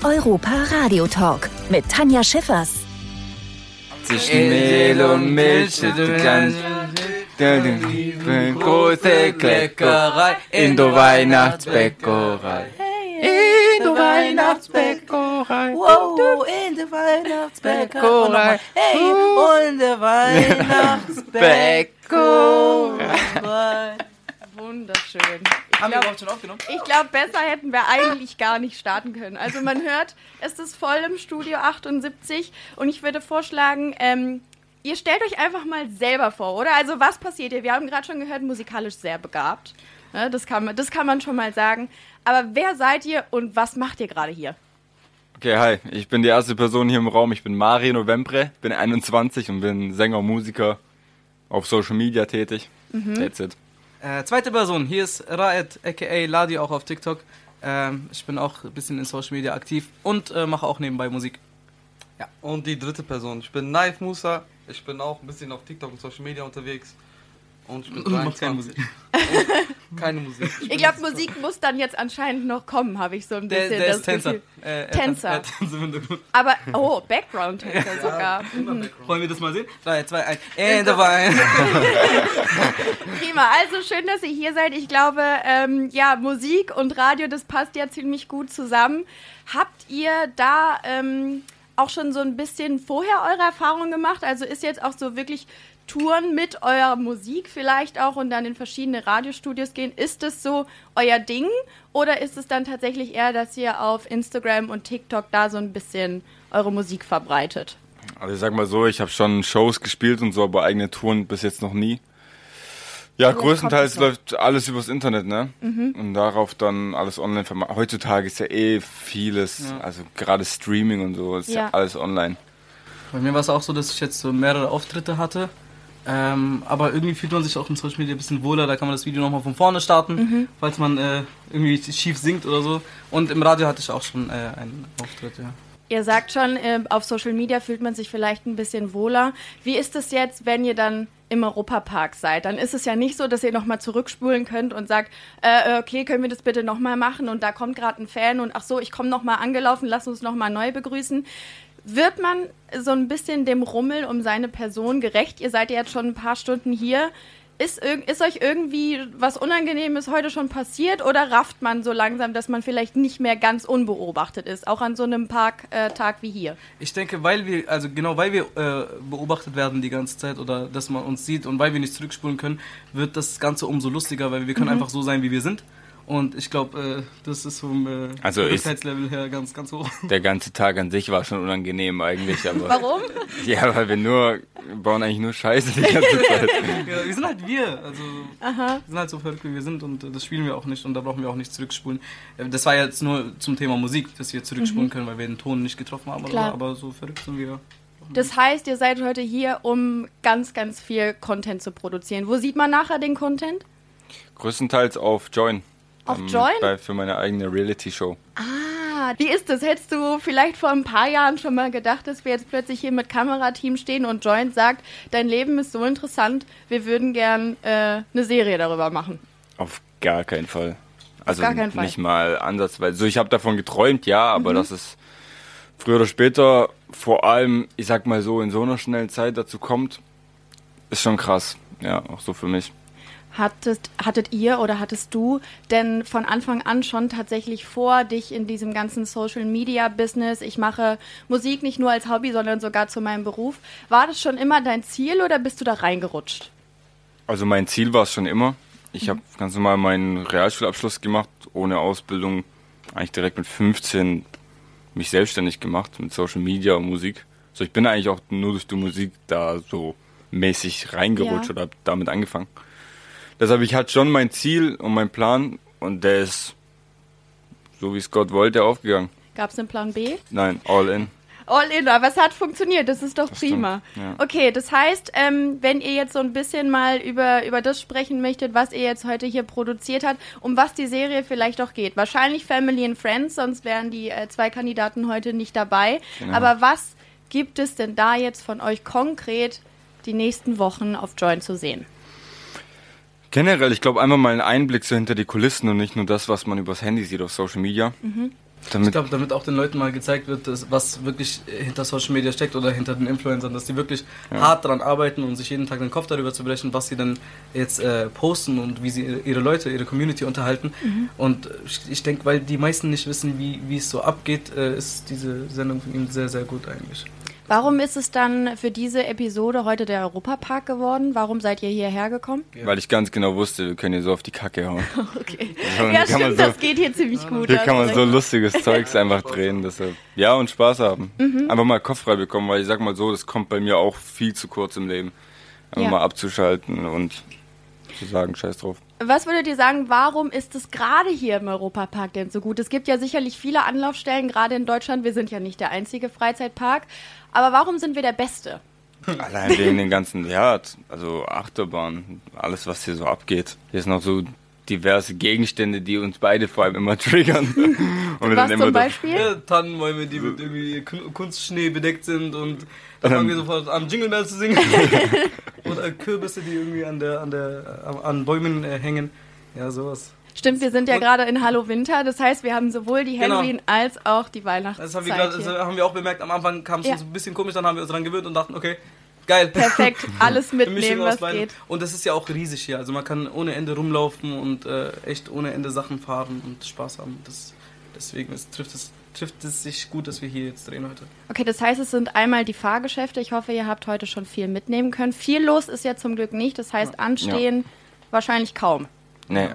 Der Europa Radio Talk mit Tanja Schiffers. Zwischen Mehl und Milch, du kannst große Kleckerei in der Weihnachtsbäckerei. In der Weihnachtsbäckerei. Wow, in der Weihnachtsbäckerei. Hey, in der Weihnachtsbäckerei. Wunderschön. Ich Haben wir überhaupt schon aufgenommen? Ich glaube, besser hätten wir eigentlich gar nicht starten können. Also man hört, es ist voll im Studio 78 und ich würde vorschlagen, ähm, ihr stellt euch einfach mal selber vor, oder? Also was passiert hier? Wir haben gerade schon gehört, musikalisch sehr begabt. Ja, das, kann man, das kann man schon mal sagen. Aber wer seid ihr und was macht ihr gerade hier? Okay, hi, ich bin die erste Person hier im Raum. Ich bin Mario Novembre, bin 21 und bin Sänger, Musiker, auf Social Media tätig. That's it. Äh, zweite Person, hier ist Raed, aka Ladi, auch auf TikTok. Ähm, ich bin auch ein bisschen in Social Media aktiv und äh, mache auch nebenbei Musik. Ja, und die dritte Person. Ich bin Knife Musa. Ich bin auch ein bisschen auf TikTok und Social Media unterwegs. Und ich bin keine 23. Keine Musik. Ich glaube, Musik muss dann jetzt anscheinend noch kommen, habe ich so ein Der, bisschen der das ist Tänzer. Äh, er- Tänzer. Er, er Tänzer. Aber, oh, Background-Tänzer sogar. Mhm. Wollen wir das mal sehen? 3, 2, 1. In der Weihnachtsbäckerei. Prima, also schön, dass ihr hier seid. Ich glaube, ähm, ja, Musik und Radio, das passt ja ziemlich gut zusammen. Habt ihr da ähm, auch schon so ein bisschen vorher eure Erfahrungen gemacht? Also ist jetzt auch so wirklich Touren mit eurer Musik vielleicht auch und dann in verschiedene Radiostudios gehen? Ist das so euer Ding oder ist es dann tatsächlich eher, dass ihr auf Instagram und TikTok da so ein bisschen eure Musik verbreitet? Also ich sag mal so, ich habe schon Shows gespielt und so, aber eigene Touren bis jetzt noch nie. Ja, Vielleicht größtenteils läuft alles übers Internet, ne? Und darauf dann alles online vermarkten. Heutzutage ist ja eh vieles, Ja. also gerade Streaming und so, ist ja, Ja. alles online. Bei mir war es auch so, dass ich jetzt so mehrere Auftritte hatte. Ähm, aber irgendwie fühlt man sich auch in Social Media ein bisschen wohler. Da kann man das Video nochmal von vorne starten, falls man äh, irgendwie schief singt oder so. Und im Radio hatte ich auch schon äh, einen Auftritt, ja. Ihr sagt schon, äh, auf Social Media fühlt man sich vielleicht ein bisschen wohler. Wie ist es jetzt, wenn ihr dann im Europapark seid? Dann ist es ja nicht so, dass ihr nochmal zurückspulen könnt und sagt, äh, okay, können wir das bitte nochmal machen? Und da kommt gerade ein Fan und ach so, ich komme nochmal angelaufen, lass uns nochmal neu begrüßen. Wird man so ein bisschen dem Rummel um seine Person gerecht? Ihr seid ja jetzt schon ein paar Stunden hier. Ist, irg- ist euch irgendwie was Unangenehmes heute schon passiert oder rafft man so langsam, dass man vielleicht nicht mehr ganz unbeobachtet ist, auch an so einem Parktag äh, wie hier? Ich denke, weil wir, also genau weil wir äh, beobachtet werden die ganze Zeit oder dass man uns sieht und weil wir nicht zurückspulen können, wird das Ganze umso lustiger, weil wir können einfach so sein, wie wir sind. Und ich glaube, äh, das ist vom äh, Also Verrücktheitslevel her ganz, ganz hoch. Der ganze Tag an sich war schon unangenehm eigentlich, aber. Warum? Ja, weil wir nur, wir bauen eigentlich nur Scheiße die ganze Zeit. Ja, halt wir. Also wir sind halt so verrückt, wie wir sind und äh, das spielen wir auch nicht und da brauchen wir auch nicht zurückspulen. Äh, Das war jetzt nur zum Thema Musik, dass wir zurückspulen können, weil wir den Ton nicht getroffen haben. Klar. Aber so verrückt sind wir. Das heißt, ihr seid heute hier, um ganz, ganz viel Content zu produzieren. Wo sieht man nachher den Content? Größtenteils auf Join. Auf Ähm, Join? Bei, für meine eigene Reality-Show. Ah, wie ist das? Hättest du vielleicht vor ein paar Jahren schon mal gedacht, dass wir jetzt plötzlich hier mit Kamerateam stehen und Joint sagt, dein Leben ist so interessant, wir würden gern äh, eine Serie darüber machen? Auf gar keinen Fall. Also gar keinen Fall. nicht mal ansatzweise. So, ich habe davon geträumt, ja, aber dass es früher oder später, vor allem, ich sag mal so, in so einer schnellen Zeit dazu kommt, ist schon krass. Ja, auch so für mich. Hattet, hattet ihr oder hattest du denn von Anfang an schon tatsächlich vor, dich in diesem ganzen Social Media Business, ich mache Musik nicht nur als Hobby, sondern sogar zu meinem Beruf, war das schon immer dein Ziel oder bist du da reingerutscht? Also mein Ziel war es schon immer. Ich habe ganz normal meinen Realschulabschluss gemacht, ohne Ausbildung, eigentlich direkt mit 15 mich selbstständig gemacht mit Social Media und Musik. So, ich bin eigentlich auch nur durch die Musik da so mäßig reingerutscht Ja. oder damit angefangen. Deshalb, ich hatte schon mein Ziel und mein Plan und der ist, so wie es Gott wollte, aufgegangen. Gab es einen Plan B? Nein, all in. All in, aber es hat funktioniert, das ist doch prima. stimmt, ja. Okay, das heißt, ähm, wenn ihr jetzt so ein bisschen mal über, über das sprechen möchtet, was ihr jetzt heute hier produziert habt, um was die Serie vielleicht auch geht. Wahrscheinlich Family and Friends, sonst wären die äh, zwei Kandidaten heute nicht dabei. Genau. Aber was gibt es denn da jetzt von euch konkret die nächsten Wochen auf Join zu sehen? Generell, ich glaube, einfach mal einen Einblick so hinter die Kulissen und nicht nur das, was man übers Handy sieht auf Social Media. Ich Damit, glaube, damit auch den Leuten mal gezeigt wird, dass, was wirklich hinter Social Media steckt oder hinter den Influencern, dass die wirklich Ja. hart daran arbeiten und sich jeden Tag den Kopf darüber zu brechen, was sie dann jetzt äh, posten und wie sie ihre- Leute, ihre Community unterhalten. Und ich, ich denke, weil die meisten nicht wissen, wie, wie es so abgeht, äh, ist diese Sendung von ihm sehr, sehr gut eigentlich. Warum ist es dann für diese Episode heute der Europapark geworden? Warum seid ihr hierher gekommen? weil ich ganz genau wusste, wir können hier so auf die Kacke hauen. Okay. So, Ja, stimmt, so, das geht hier ziemlich gut. Hier kann man so lustiges Zeugs einfach drehen. Deshalb. Ja, und Spaß haben. Mhm. Einfach mal Kopf frei bekommen, weil ich sag mal so, das kommt bei mir auch viel zu kurz im Leben. Einfach Ja. mal abzuschalten und zu sagen, scheiß drauf. Was würdet ihr sagen, warum ist es gerade hier im Europapark denn so gut? Es gibt ja sicherlich viele Anlaufstellen, gerade in Deutschland. Wir sind ja nicht der einzige Freizeitpark. Aber warum sind wir der Beste? Allein wegen den ganzen, ja, also Achterbahn, alles was hier so abgeht. Hier sind noch so diverse Gegenstände, die uns beide vor allem immer triggern. Und wir Was zum Beispiel? Ja, Tannenbäume, die mit irgendwie Kun- Kunstschnee bedeckt sind und da fangen wir sofort an, Jingle Bells zu singen. Oder Kürbisse, die irgendwie an, der, an, der, äh, an Bäumen äh, hängen. Ja, sowas. Stimmt, wir sind ja gerade in Hallo Winter. Das heißt, wir haben sowohl die Genau. Halloween als auch die Weihnachtszeit Das haben wir, grad, hier. das haben wir auch bemerkt. Am Anfang kam es Ja. uns ein bisschen komisch, dann haben wir uns dran gewöhnt und dachten, okay, geil. Perfekt, alles mitnehmen, was beidem. geht. Und das ist ja auch riesig hier. Also man kann ohne Ende rumlaufen und äh, echt ohne Ende Sachen fahren und Spaß haben. Das, deswegen ist, trifft, es, trifft es sich gut, dass wir hier jetzt drehen heute. Okay, das heißt, es sind einmal die Fahrgeschäfte. Ich hoffe, ihr habt heute schon viel mitnehmen können. Viel los ist ja zum Glück nicht. Das heißt, anstehen wahrscheinlich kaum. Nee.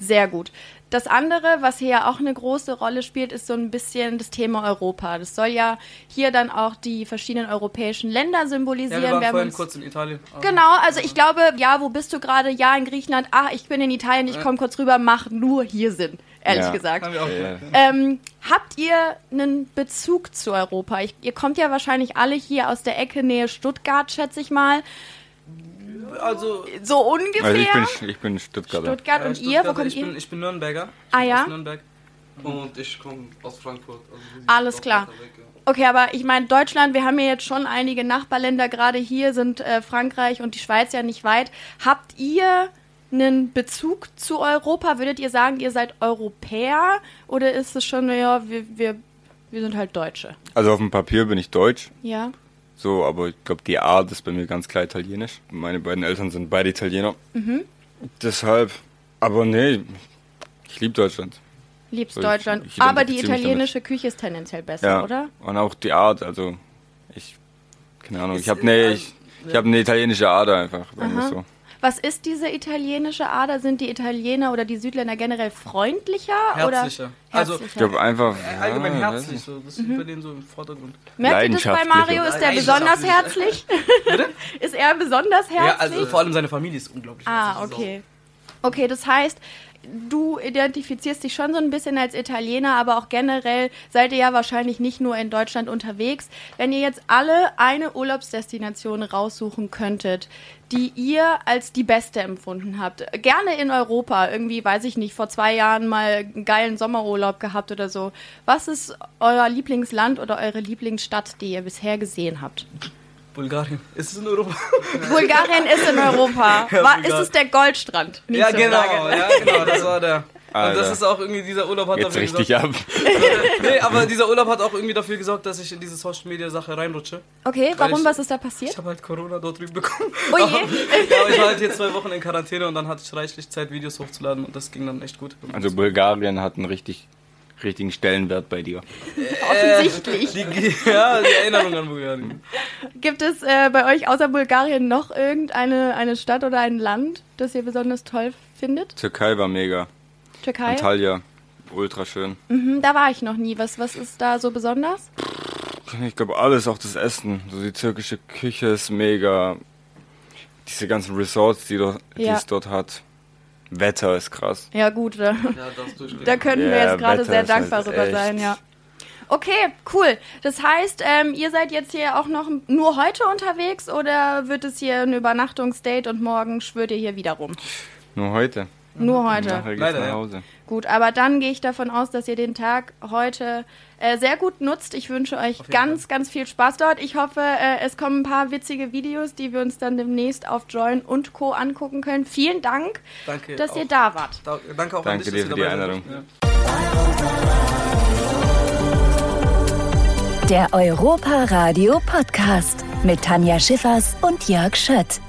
Sehr gut. Das andere, was hier ja auch eine große Rolle spielt, ist so ein bisschen das Thema Europa. Das soll ja hier dann auch die verschiedenen europäischen Länder symbolisieren. Ja, wir waren haben vorhin uns- kurz in Italien. Genau, also ich glaube, ja, wo bist du gerade? Ja, in Griechenland. Ah, ich bin in Italien, ich komme kurz rüber, macht nur hier Sinn, ehrlich Ja. gesagt. Haben wir auch Ja. Ähm, habt ihr einen Bezug zu Europa? Ich, ihr kommt ja wahrscheinlich alle hier aus der Ecke Nähe Stuttgart, schätze ich mal. Also, So ungefähr. Also ich bin, ich bin Stuttgarter. Stuttgart und ihr, wo kommt ich ihr? Bin, ich bin Nürnberger. Ich Ah, bin ja? Aus Nürnberg. Und ich komme aus Frankfurt. Also Alles klar. weg, ja. Okay, aber ich meine, Deutschland, wir haben ja jetzt schon einige Nachbarländer, gerade hier sind äh, Frankreich und die Schweiz ja nicht weit. Habt ihr einen Bezug zu Europa? Würdet ihr sagen, ihr seid Europäer? Oder ist es schon, naja, wir, wir, wir sind halt Deutsche? Also auf dem Papier bin ich deutsch, Ja. So, aber ich glaube, die Art ist bei mir ganz klar italienisch. Meine beiden Eltern sind beide Italiener. Mhm. Deshalb, aber nee, ich liebe Deutschland. Liebst So, ich- Deutschland. ich aber die italienische Küche ist tendenziell besser, Ja, oder? und auch die Art, also ich, keine Ahnung, Ist- ich habe ne, äh, ich, ich habe eine italienische Ader einfach, sagen wir so. Was ist diese italienische Ader? Sind die Italiener oder die Südländer generell freundlicher? Herzlicher. Oder Also, herzlicher? Ich glaube einfach, Äh, Allgemein ja, weiß herzlich, so, das Mhm. steht bei denen so im Vordergrund. Merkt ihr das bei. Mario? Ist der besonders herzlich? ist er besonders herzlich? Ja, also vor allem seine Familie ist unglaublich Ah, herzlich. okay. Okay, das heißt, du identifizierst dich schon so ein bisschen als Italiener, aber auch generell seid ihr ja wahrscheinlich nicht nur in Deutschland unterwegs. Wenn ihr jetzt alle eine Urlaubsdestination raussuchen könntet, die ihr als die beste empfunden habt, gerne in Europa, irgendwie, weiß ich nicht, vor zwei Jahren mal einen geilen Sommerurlaub gehabt oder so. Was ist euer Lieblingsland oder eure Lieblingsstadt, die ihr bisher gesehen habt? Bulgarien. Ist es in Europa? Bulgarien ist in Europa. Ja, War, ist es der Goldstrand? Nicht ja, so genau, ja, genau, das war der. Und Alter. das ist auch irgendwie, dieser Urlaub hat Jetzt dafür richtig gesorgt. ab. Nee, aber dieser Urlaub hat auch irgendwie dafür gesorgt, dass ich in diese Social Media Sache reinrutsche. Okay, warum? ich- Was ist da Ich passiert? habe halt Corona dort drüben bekommen. Oh je. ja, aber ich war halt hier zwei Wochen in Quarantäne und dann hatte ich reichlich Zeit, Videos hochzuladen und das ging dann echt gut. Also Bulgarien hat einen richtig, richtigen Stellenwert bei dir. Offensichtlich. Die, ja, die Erinnerung an Bulgarien. Gibt es äh, bei euch außer Bulgarien noch irgendeine eine Stadt oder ein Land, das ihr besonders toll findet? Türkei war mega. Türkei? Antalya, ultra schön. Mhm, da war ich noch nie. Was, was ist da so besonders? Ich glaube alles, auch das Essen. So die türkische Küche ist mega. Diese ganzen Resorts, die, dort, die Ja. es dort hat. Wetter ist krass. Ja gut, da, Ja, da könnten wir Ja, jetzt gerade sehr halt dankbar drüber echt- sein, ja. Okay, cool. Das heißt, ähm, ihr seid jetzt hier auch noch nur heute unterwegs oder wird es hier ein Übernachtungsdate und morgen schwört ihr hier wieder rum? Nur heute. Nur heute. Nachher geht's Leider, nach ja. Hause. Gut, aber dann gehe ich davon aus, dass ihr den Tag heute äh, sehr gut nutzt. Ich wünsche euch ganz, ganz viel Spaß dort. Ich hoffe, äh, es kommen ein paar witzige Videos, die wir uns dann demnächst auf Join und Co. angucken können. Vielen Dank, Danke. dass auch, ihr da wart. da, danke auch Danke an dich, dir für die Einladung. Ja. Der Europa Radio Podcast mit Tanja Schiffers und Jörg Schött.